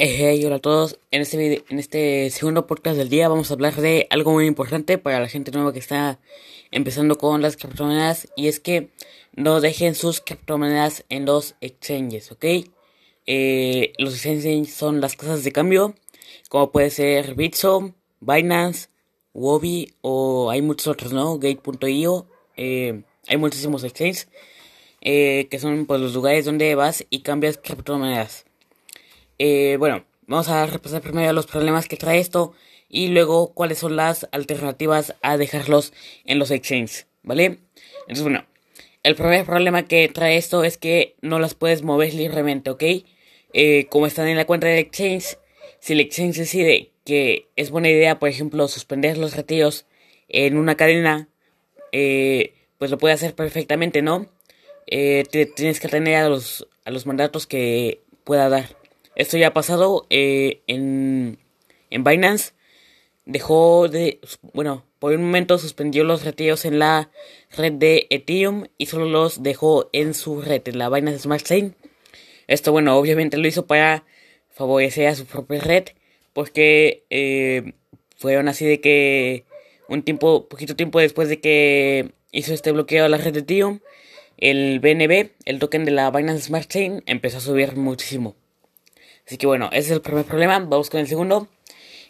Hey, hola a todos. En este, video, en este segundo podcast del día vamos a hablar de algo muy importante para la gente nueva que está empezando con las criptomonedas y es que no dejen sus criptomonedas en los exchanges, ¿ok? Eh, los exchanges son las casas de cambio, como puede ser Bitso, Binance, Wobi o hay muchos otros, ¿no? Gate.io. Eh, hay muchísimos exchanges eh, que son pues, los lugares donde vas y cambias criptomonedas. Eh, bueno, vamos a repasar primero los problemas que trae esto y luego cuáles son las alternativas a dejarlos en los exchanges, ¿vale? Entonces, bueno, el primer problema que trae esto es que no las puedes mover libremente, ¿ok? Eh, como están en la cuenta del exchange, si el exchange decide que es buena idea, por ejemplo, suspender los retiros en una cadena, eh, pues lo puede hacer perfectamente, ¿no? Eh, tienes que atender a los, a los mandatos que pueda dar. Esto ya ha pasado eh, en, en Binance. Dejó de, bueno, por un momento suspendió los retiros en la red de Ethereum y solo los dejó en su red, en la Binance Smart Chain. Esto, bueno, obviamente lo hizo para favorecer a su propia red, porque eh, fueron así de que un tiempo, poquito tiempo después de que hizo este bloqueo a la red de Ethereum, el BNB, el token de la Binance Smart Chain, empezó a subir muchísimo. Así que bueno, ese es el primer problema. Vamos con el segundo.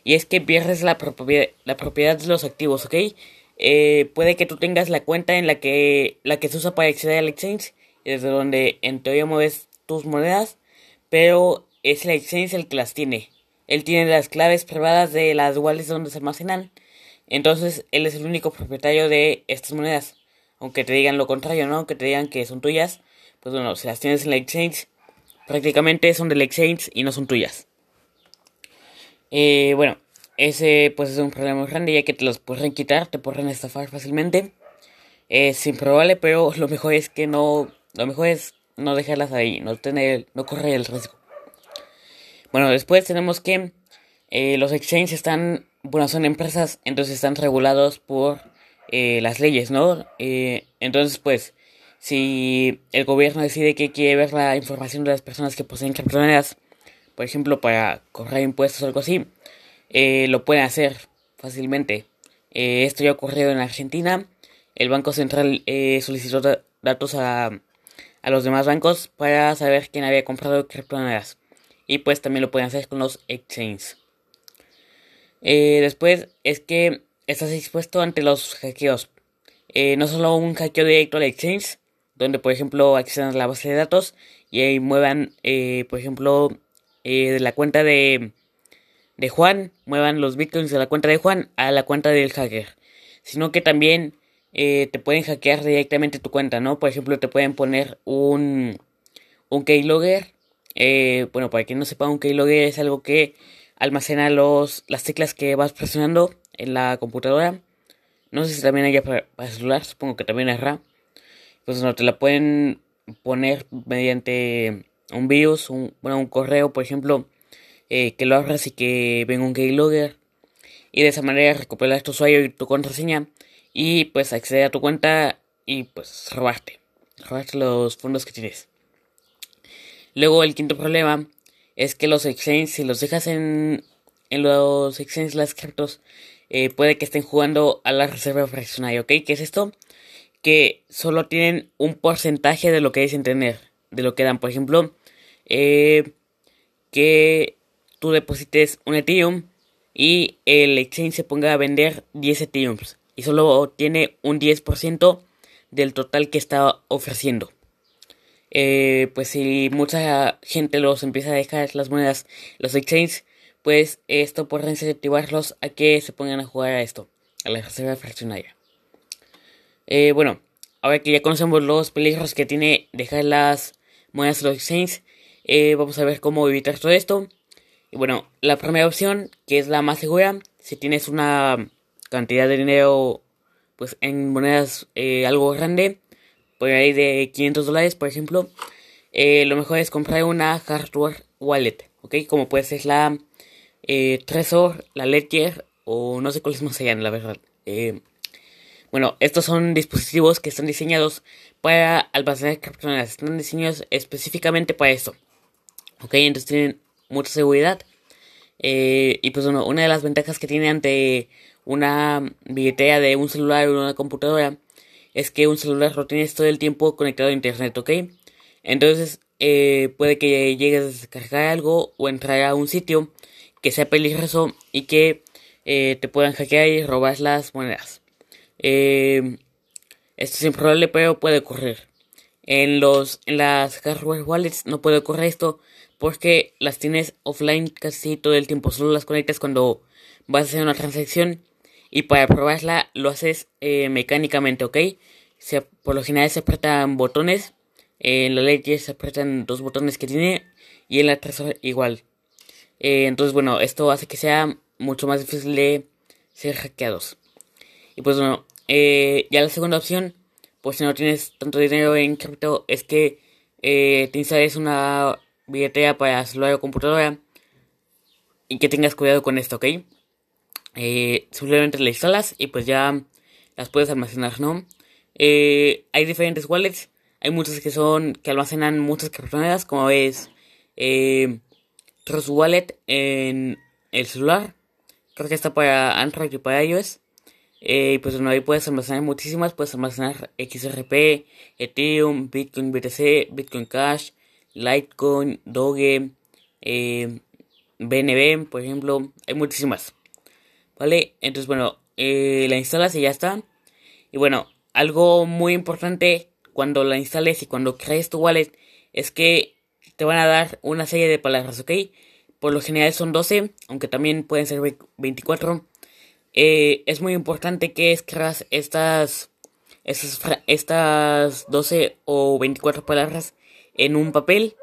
Y es que pierdes la, propiedad, la propiedad de los activos, ¿ok? Eh, puede que tú tengas la cuenta en la que, la que se usa para acceder al exchange, desde donde en teoría mueves tus monedas, pero es el exchange el que las tiene. Él tiene las claves privadas de las wallets donde se almacenan. Entonces, él es el único propietario de estas monedas. Aunque te digan lo contrario, ¿no? Que te digan que son tuyas. Pues bueno, si las tienes en el exchange, prácticamente son del exchange y no son tuyas. Eh, bueno, ese pues es un problema grande ya que te los pueden quitar, te pueden estafar fácilmente. Es improbable, pero lo mejor es que no, lo mejor es no dejarlas ahí, no tener, no correr el riesgo. Bueno, después tenemos que eh, los exchanges están, bueno, son empresas, entonces están regulados por eh, las leyes, ¿no? entonces, pues, si el gobierno decide que quiere ver la información de las personas que poseen criptomonedas, por ejemplo, para correr impuestos o algo así, eh, lo pueden hacer fácilmente. Eh, esto ya ha ocurrido en Argentina. El Banco Central eh, solicitó datos a, a los demás bancos para saber quién había comprado criptomonedas. Y pues también lo pueden hacer con los exchanges. después es que estás expuesto ante los hackeos. no solo un hackeo directo al exchange, donde por ejemplo accedan a la base de datos y ahí muevan, eh, por ejemplo, eh, de la cuenta de, de Juan, muevan los bitcoins de la cuenta de Juan a la cuenta del hacker, sino que también eh, te pueden hackear directamente tu cuenta, ¿no? Por ejemplo, te pueden poner un, un keylogger, bueno, para quien no sepa, un keylogger es algo que almacena los, las teclas que vas presionando en la computadora. No sé si también hay para, para celular, supongo que también habrá pues no te la pueden poner mediante un virus, un, bueno, un correo, por ejemplo, eh, que lo abras y que venga un keylogger y de esa manera recuperar tu usuario y tu contraseña y pues acceder a tu cuenta y pues robarte, robarte los fondos que tienes. Luego el quinto problema es que los exchanges, si los dejas en, en los exchanges, las criptos, eh, puede que estén jugando a la reserva fraccionaria, ¿ok? ¿Qué es esto? Que solo tienen un porcentaje de lo que dicen tener, de lo que dan. Por ejemplo, eh, que tú deposites un Ethereum y el exchange se ponga a vender 10 Ethereums y solo tiene un 10% del total que está ofreciendo. Eh, pues si mucha gente los empieza a dejar las monedas, los exchanges, pues esto puede incentivarlos a que se pongan a jugar a esto, a la reserva fraccionaria. Eh, bueno, ahora que ya conocemos los peligros que tiene dejar las monedas de los exchanges, eh, vamos a ver cómo evitar todo esto. Y bueno, la primera opción, que es la más segura, si tienes una cantidad de dinero pues en monedas eh, algo grande, por ahí de 500 dólares, por ejemplo, lo mejor es comprar una hardware wallet, ¿ok? Como puede ser la Trezor, la Ledger, o no sé cuáles más sean, la verdad. Bueno, estos son dispositivos que están diseñados para almacenar criptomonedas. Están diseñados específicamente para esto. Ok, entonces tienen mucha seguridad. Eh, y pues bueno, una de las ventajas que tiene ante una billetera de un celular o una computadora es que un celular lo tienes todo el tiempo conectado a internet, ¿ok? Entonces eh, puede que llegues a descargar algo o entrar a un sitio que sea peligroso y que eh, te puedan hackear y robar las monedas. Esto es improbable, pero puede ocurrir. En, los, en las hardware wallets no puede ocurrir esto porque las tienes offline casi todo el tiempo. Solo las conectas cuando vas a hacer una transacción y para probarla lo haces eh, mecánicamente, ¿ok? Se, por lo general se apretan botones. En la ley se apretan dos botones que tiene y en la tercera igual. Eh, entonces, bueno, esto hace que sea mucho más difícil de ser hackeados. Y pues bueno, eh, ya la segunda opción pues si no tienes tanto dinero en cripto, es que eh, te instales una billetera para celular o computadora y que tengas cuidado con esto, ¿ok? Eh, simplemente la instalas y pues ya las puedes almacenar, ¿no? Eh, hay diferentes wallets, hay muchas que son que almacenan muchas criptomonedas, como ves, eh, Wallet en el celular, creo que está para Android y para iOS. Eh, pues bueno, ahí puedes almacenar muchísimas, puedes almacenar XRP, Ethereum, Bitcoin BTC, Bitcoin Cash, Litecoin, Doge, eh, BNB, por ejemplo, hay muchísimas. ¿Vale? Entonces, bueno, eh, la instalas y ya está. Y bueno, algo muy importante cuando la instales y cuando crees tu wallet es que te van a dar una serie de palabras, ¿ok? Por lo general son 12, aunque también pueden ser 24. Eh, es muy importante que escribas estas, estas, estas 12 o 24 palabras en un papel,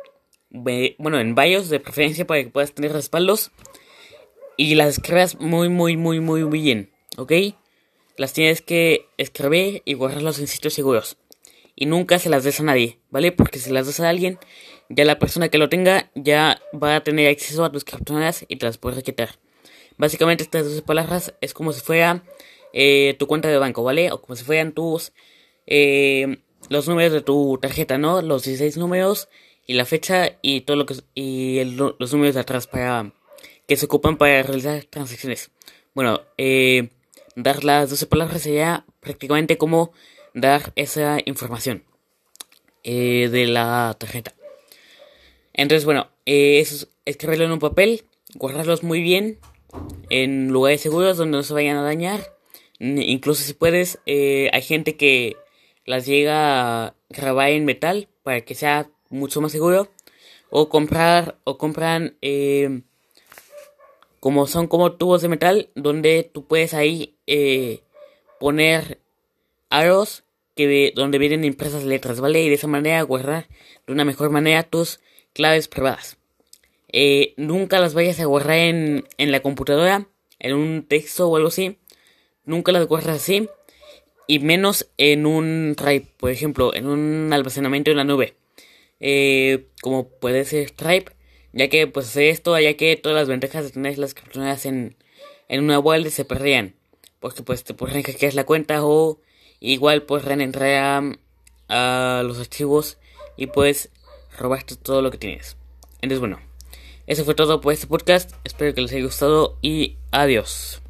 bueno, en varios de preferencia para que puedas tener respaldos. Y las escribas muy, muy, muy, muy bien, ¿ok? Las tienes que escribir y guardarlas en sitios seguros. Y nunca se las des a nadie, ¿vale? Porque si las das a alguien, ya la persona que lo tenga ya va a tener acceso a tus criptomonedas y te las puedes quitar. Básicamente estas dos palabras es como si fuera eh, tu cuenta de banco, ¿vale? O como si fueran tus... Eh, los números de tu tarjeta, ¿no? Los 16 números y la fecha y todo lo que... Y los números de atrás para... Que se ocupan para realizar transacciones. Bueno, eh, dar las 12 palabras sería prácticamente como dar esa información de la tarjeta. Entonces, bueno, eso es escribirlo en un papel, guardarlos muy bien en lugares seguros donde no se vayan a dañar. Incluso si puedes, eh, hay gente que las llega a grabar en metal para que sea mucho más seguro. O comprar, o compran, eh, como son como tubos de metal, donde tú puedes ahí eh, poner aros que donde vienen impresas letras, ¿vale? Y de esa manera guardar de una mejor manera tus claves privadas. Eh, nunca las vayas a guardar en, en la computadora, en un texto o algo así. Nunca las guardas así. Y menos en un Drive, por ejemplo, en un almacenamiento en la nube. Eh, como puede ser Stripe, ya que pues esto, ya que todas las ventajas de tener las criptomonedas en, en una wallet se perdían. Porque pues te pueden hackear la cuenta o igual pueden entrar a, a los archivos y puedes robarte todo lo que tienes. Entonces bueno. Eso fue todo por este podcast. Espero que les haya gustado y adiós.